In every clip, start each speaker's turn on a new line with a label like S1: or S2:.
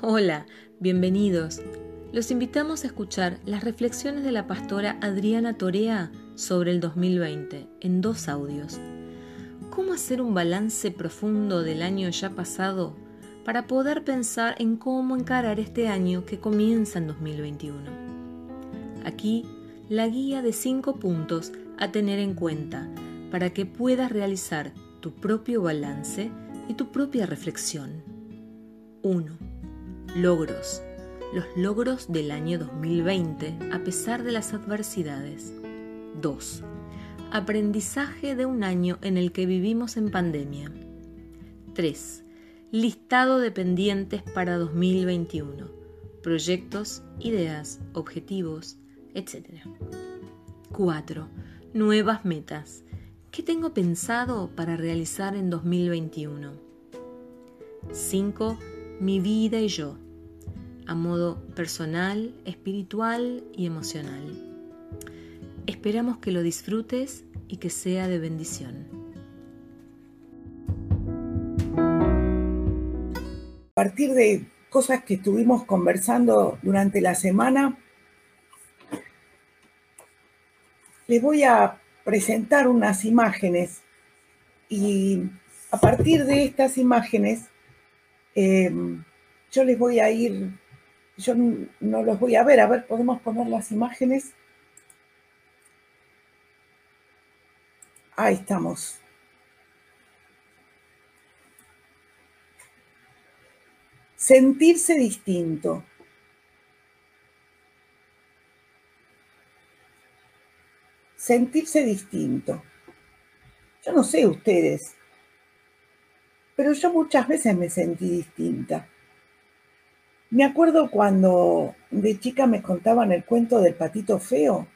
S1: Hola, bienvenidos. Los invitamos a escuchar las reflexiones de la pastora Adriana Torea sobre el 2020 en dos audios. ¿Cómo hacer un balance profundo del año ya pasado para poder pensar en cómo encarar este año que comienza en 2021? Aquí la guía de cinco puntos a tener en cuenta para que puedas realizar tu propio balance y tu propia reflexión. 1 Logros. Los logros del año 2020 a pesar de las adversidades. 2. Aprendizaje de un año en el que vivimos en pandemia. 3. Listado de pendientes para 2021. Proyectos, ideas, objetivos, etc. 4. Nuevas metas. ¿Qué tengo pensado para realizar en 2021? 5 mi vida y yo, a modo personal, espiritual y emocional. Esperamos que lo disfrutes y que sea de bendición.
S2: A partir de cosas que estuvimos conversando durante la semana, les voy a presentar unas imágenes y a partir de estas imágenes Em, yo les voy a ir, yo no los voy a ver, a ver, podemos poner las imágenes. Ahí estamos. Sentirse distinto. Sentirse distinto. Yo no sé ustedes, pero yo muchas veces me sentí distinta. Me acuerdo cuando de chica me contaban el cuento del patito feo,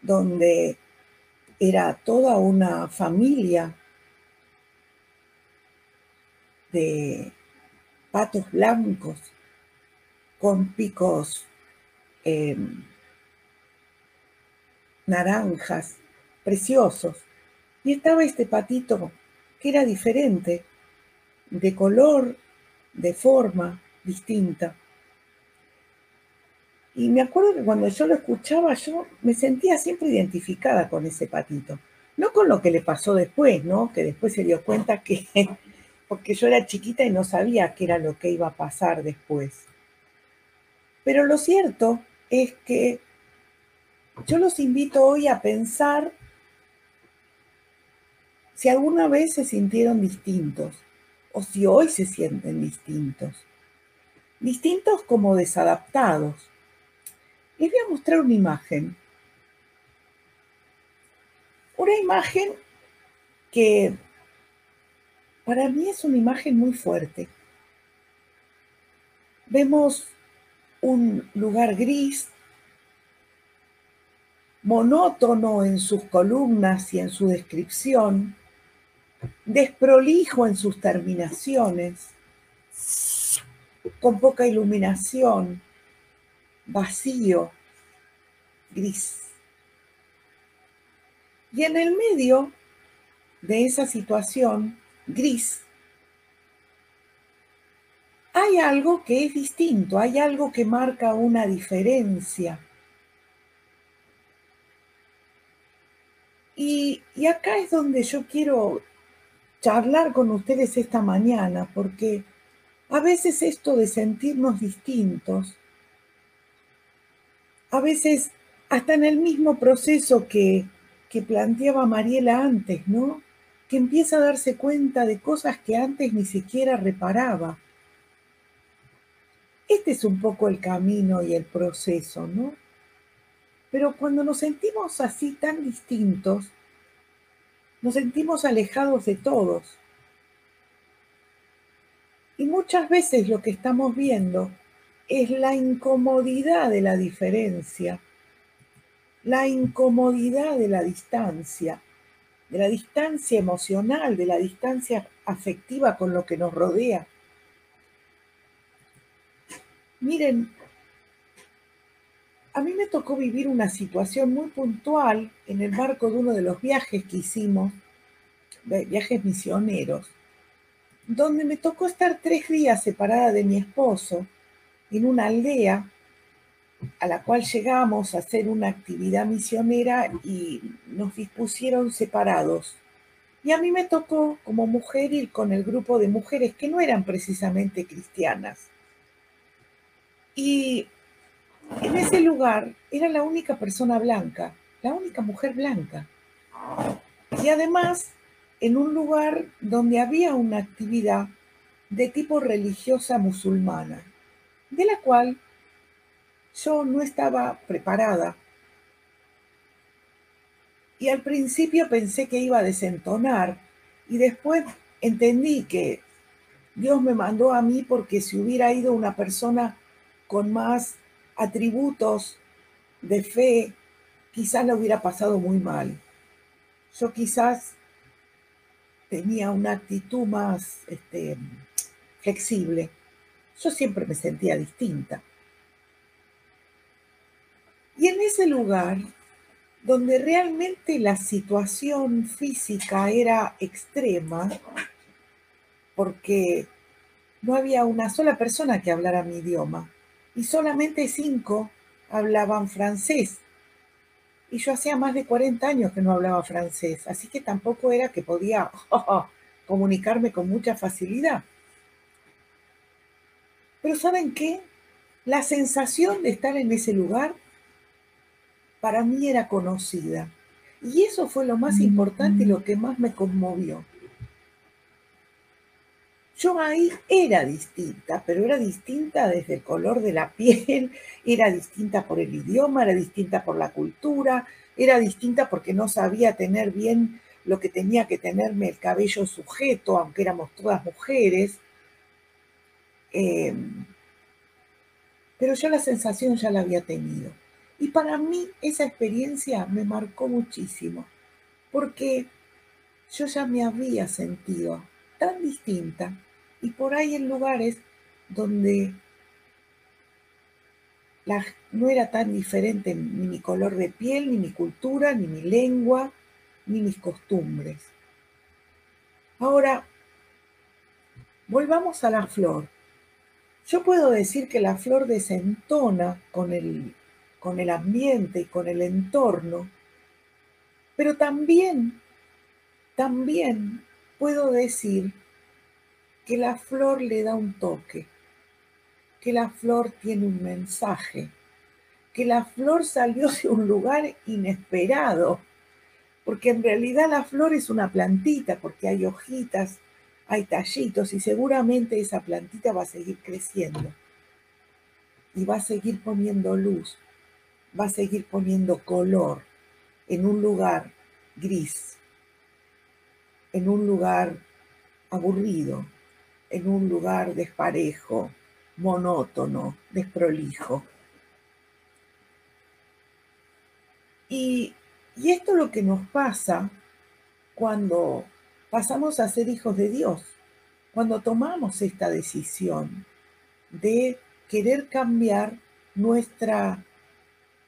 S2: donde era toda una familia de patos blancos con picos em, naranjas, preciosos. Y estaba este patito que era diferente, de color, de forma distinta. Y me acuerdo que cuando yo lo escuchaba, yo me sentía siempre identificada con ese patito. No con lo que le pasó después, ¿no? Que después se dio cuenta que, porque yo era chiquita y no sabía qué era lo que iba a pasar después. Pero lo cierto es que yo los invito hoy a pensar si alguna vez se sintieron distintos o si hoy se sienten distintos. Distintos como desadaptados. Les voy a mostrar una imagen. Una imagen que para mí es una imagen muy fuerte. Vemos un lugar gris, monótono en sus columnas y en su descripción, desprolijo en sus terminaciones, con poca iluminación, vacío, gris. Y en el medio de esa situación gris, hay algo que es distinto, hay algo que marca una diferencia. Y, y acá es donde yo quiero charlar con ustedes esta mañana, porque a veces esto de sentirnos distintos, a veces hasta en el mismo proceso que, que planteaba Mariela antes, ¿no? Que empieza a darse cuenta de cosas que antes ni siquiera reparaba. Este es un poco el camino y el proceso, ¿no? Pero cuando nos sentimos así tan distintos, nos sentimos alejados de todos. Y muchas veces lo que estamos viendo es la incomodidad de la diferencia, la incomodidad de la distancia, de la distancia emocional, de la distancia afectiva con lo que nos rodea. Miren, a mí me tocó vivir una situación muy puntual en el marco de uno de los viajes que hicimos, viajes misioneros, donde me tocó estar tres días separada de mi esposo en una aldea a la cual llegamos a hacer una actividad misionera y nos dispusieron separados. Y a mí me tocó como mujer ir con el grupo de mujeres que no eran precisamente cristianas. Y en ese lugar era la única persona blanca, la única mujer blanca. Y además en un lugar donde había una actividad de tipo religiosa musulmana, de la cual yo no estaba preparada. Y al principio pensé que iba a desentonar y después entendí que Dios me mandó a mí porque si hubiera ido una persona con más atributos de fe, quizás lo hubiera pasado muy mal. Yo quizás tenía una actitud más este, flexible. Yo siempre me sentía distinta. Y en ese lugar, donde realmente la situación física era extrema, porque no había una sola persona que hablara mi idioma, y solamente cinco hablaban francés. Y yo hacía más de 40 años que no hablaba francés, así que tampoco era que podía comunicarme con mucha facilidad. Pero ¿saben qué? La sensación de estar en ese lugar para mí era conocida. Y eso fue lo más importante y lo que más me conmovió. Yo ahí era distinta, pero era distinta desde el color de la piel, era distinta por el idioma, era distinta por la cultura, era distinta porque no sabía tener bien lo que tenía que tenerme el cabello sujeto, aunque éramos todas mujeres. Em, pero yo la sensación ya la había tenido. Y para mí esa experiencia me marcó muchísimo, porque yo ya me había sentido tan distinta y por ahí en lugares donde no era tan diferente ni mi color de piel, ni mi cultura, ni mi lengua, ni mis costumbres. Ahora, volvamos a la flor. Yo puedo decir que la flor desentona con el con el ambiente y con el entorno, pero también, también puedo decir que la flor le da un toque, que la flor tiene un mensaje, que la flor salió de un lugar inesperado, porque en realidad la flor es una plantita, porque hay hojitas, hay tallitos y seguramente esa plantita va a seguir creciendo y va a seguir poniendo luz va a seguir poniendo color en un lugar gris, en un lugar aburrido, en un lugar desparejo, monótono, desprolijo. Y, y esto es lo que nos pasa cuando pasamos a ser hijos de Dios, cuando tomamos esta decisión de querer cambiar nuestra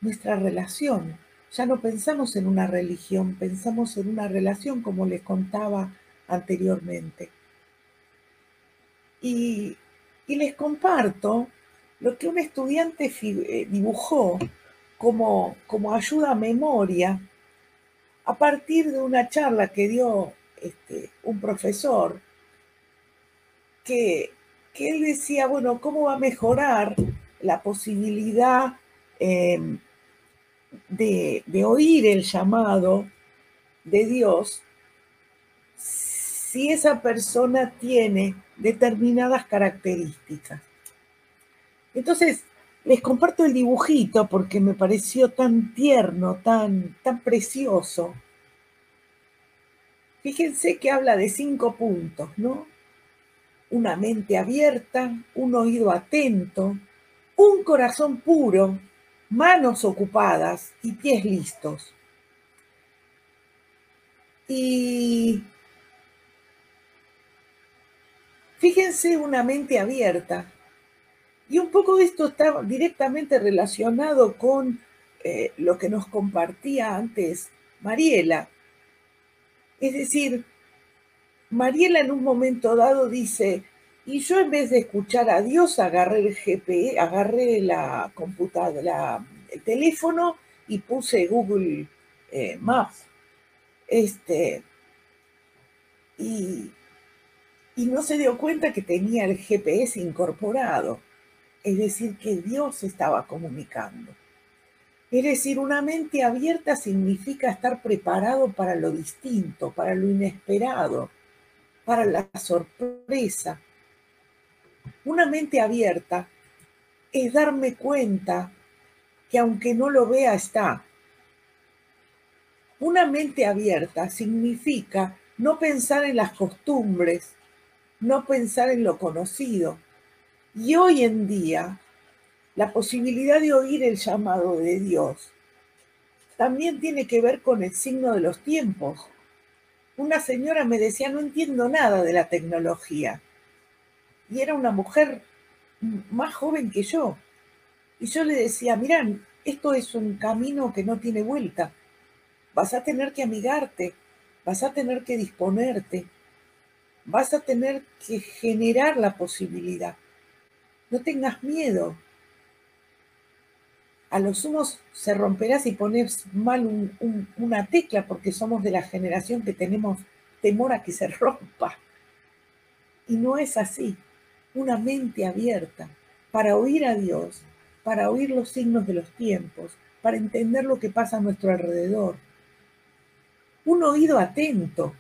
S2: nuestra relación. Ya no pensamos en una religión, pensamos en una relación como les contaba anteriormente. Y, les comparto lo que un estudiante eh, dibujó como, como ayuda a memoria a partir de una charla que dio este, un profesor que, que, él decía, bueno, ¿cómo va a mejorar la posibilidad em, de, oír el llamado de Dios si esa persona tiene determinadas características. Entonces, les comparto el dibujito porque me pareció tan tierno, tan, tan precioso. Fíjense que habla de cinco puntos, ¿no? Una mente abierta, un oído atento, un corazón puro, manos ocupadas y pies listos. Y fíjense una mente abierta. Y un poco de esto está directamente relacionado con eh, lo que nos compartía antes Mariela. Es decir, Mariela en un momento dado dice, y yo en vez de escuchar a Dios agarré el GPE, agarré la computadora, el teléfono y puse Google eh, Maps. Este, y, y no se dio cuenta que tenía el GPS incorporado, es decir, que Dios estaba comunicando. Es decir, una mente abierta significa estar preparado para lo distinto, para lo inesperado, para la sorpresa. Una mente abierta es darme cuenta que aunque no lo vea está. Una mente abierta significa no pensar en las costumbres, no pensar en lo conocido. Y hoy en día la posibilidad de oír el llamado de Dios también tiene que ver con el signo de los tiempos. Una señora me decía, no entiendo nada de la tecnología. Y era una mujer más joven que yo. Y yo le decía, mirán, esto es un camino que no tiene vuelta. Vas a tener que amigarte, vas a tener que disponerte, vas a tener que generar la posibilidad. No tengas miedo, a lo sumo se romperá si pones mal una tecla porque somos de la generación que tenemos temor a que se rompa. Y no es así. Una mente abierta para oír a Dios, para oír los signos de los tiempos, para entender lo que pasa a nuestro alrededor. Un oído atento.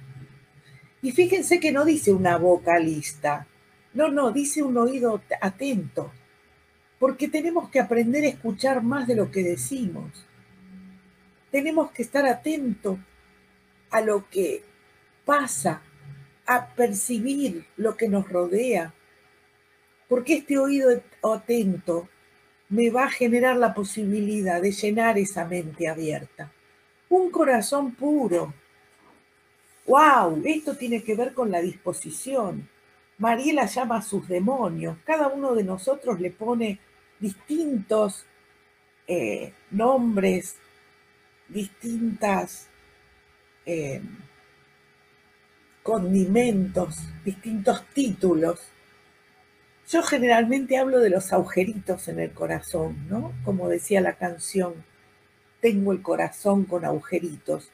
S2: Y fíjense que no dice una boca lista. No, no, dice un oído atento porque tenemos que aprender a escuchar más de lo que decimos. Tenemos que estar atentos a lo que pasa, a percibir lo que nos rodea, porque este oído atento me va a generar la posibilidad de llenar esa mente abierta. Un corazón puro. ¡Wow! Esto tiene que ver con la disposición. Mariela llama a sus demonios. Cada uno de nosotros le pone distintos eh, nombres, distintas eh, condimentos, distintos títulos. Yo generalmente hablo de los agujeritos en el corazón, ¿no? Como decía la canción, tengo el corazón con agujeritos.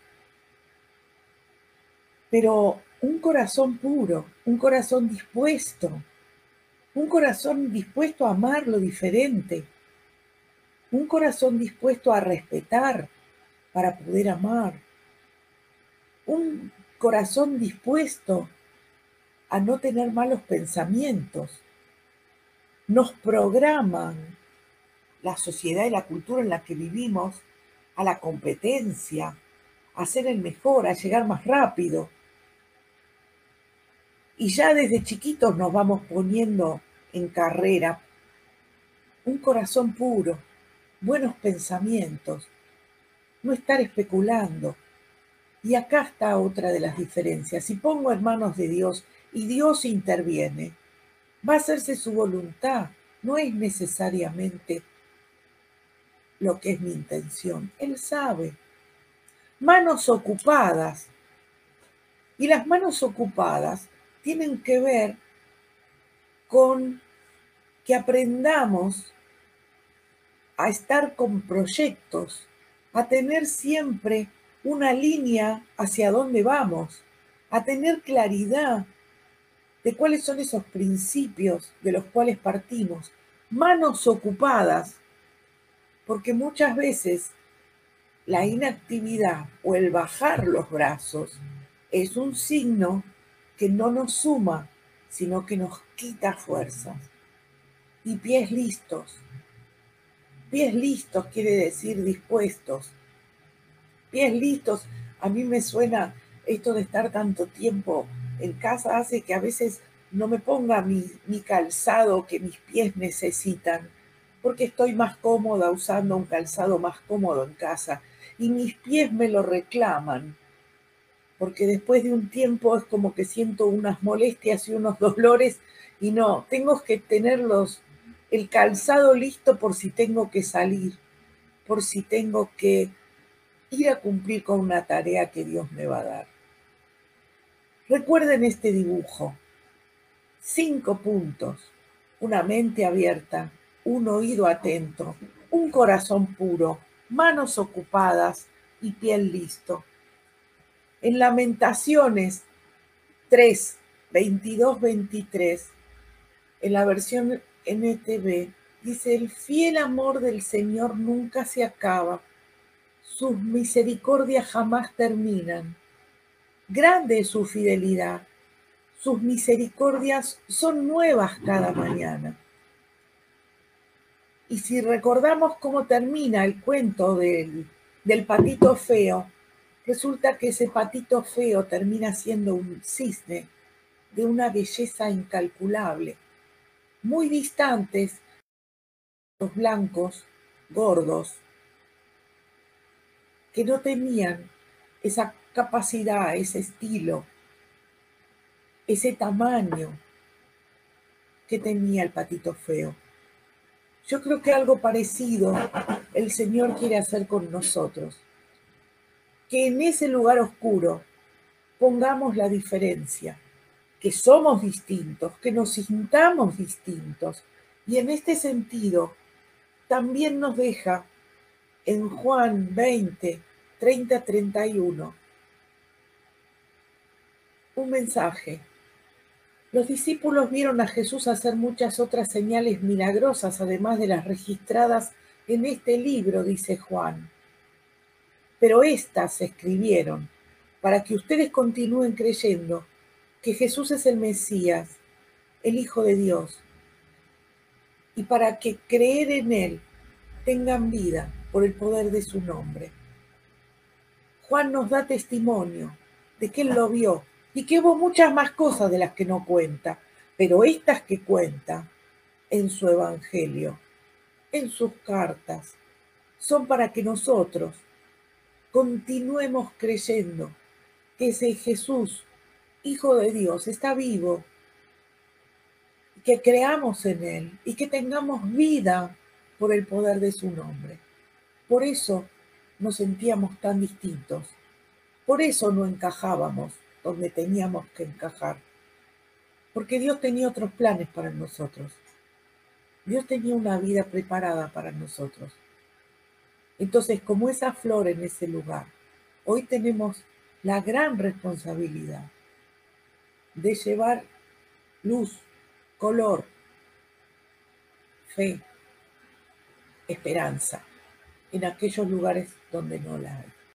S2: Pero un corazón puro, un corazón dispuesto, un corazón dispuesto a amar lo diferente, un corazón dispuesto a respetar para poder amar, un corazón dispuesto a no tener malos pensamientos. Nos programan la sociedad y la cultura en la que vivimos a la competencia, a ser el mejor, a llegar más rápido, y ya desde chiquitos nos vamos poniendo en carrera un corazón puro, buenos pensamientos, no estar especulando. Y acá está otra de las diferencias. Si pongo en manos de Dios y Dios interviene, va a hacerse su voluntad, no es necesariamente lo que es mi intención. Él sabe. Manos ocupadas. Y las manos ocupadas tienen que ver con que aprendamos a estar con proyectos, a tener siempre una línea hacia dónde vamos, a tener claridad de cuáles son esos principios de los cuales partimos, manos ocupadas, porque muchas veces la inactividad o el bajar los brazos es un signo que no nos suma, sino que nos quita fuerzas. Y pies listos. Pies listos quiere decir dispuestos. Pies listos, a mí me suena esto de estar tanto tiempo en casa hace que a veces no me ponga mi, mi calzado que mis pies necesitan, porque estoy más cómoda usando un calzado más cómodo en casa y mis pies me lo reclaman porque después de un tiempo es como que siento unas molestias y unos dolores y no, tengo que tener el calzado listo por si tengo que salir, por si tengo que ir a cumplir con una tarea que Dios me va a dar. Recuerden este dibujo. Cinco puntos. Una mente abierta, un oído atento, un corazón puro, manos ocupadas y piel listo. En Lamentaciones 3, 22, 23, en la versión NTV, dice, el fiel amor del Señor nunca se acaba, sus misericordias jamás terminan. Grande es su fidelidad, sus misericordias son nuevas cada mañana. Y si recordamos cómo termina el cuento del, del patito feo, resulta que ese patito feo termina siendo un cisne de una belleza incalculable, muy distantes los blancos, gordos, que no tenían esa capacidad, ese estilo, ese tamaño que tenía el patito feo. Yo creo que algo parecido el Señor quiere hacer con nosotros. Que en ese lugar oscuro pongamos la diferencia, que somos distintos, que nos sintamos distintos. Y en este sentido, también nos deja en Juan 20, 30, 31 un mensaje. Los discípulos vieron a Jesús hacer muchas otras señales milagrosas, además de las registradas en este libro, dice Juan. Pero éstas se escribieron para que ustedes continúen creyendo que Jesús es el Mesías, el Hijo de Dios, y para que creer en Él tengan vida por el poder de su nombre. Juan nos da testimonio de que Él lo vio y que hubo muchas más cosas de las que no cuenta, pero estas que cuenta en su Evangelio, en sus cartas, son para que nosotros continuemos creyendo que ese Jesús, Hijo de Dios, está vivo que creamos en Él y que tengamos vida por el poder de su nombre. Por eso nos sentíamos tan distintos. Por eso no encajábamos donde teníamos que encajar. Porque Dios tenía otros planes para nosotros. Dios tenía una vida preparada para nosotros. Entonces, como esa flor en ese lugar, hoy tenemos la gran responsabilidad de llevar luz color, fe, esperanza en aquellos lugares donde no la hay.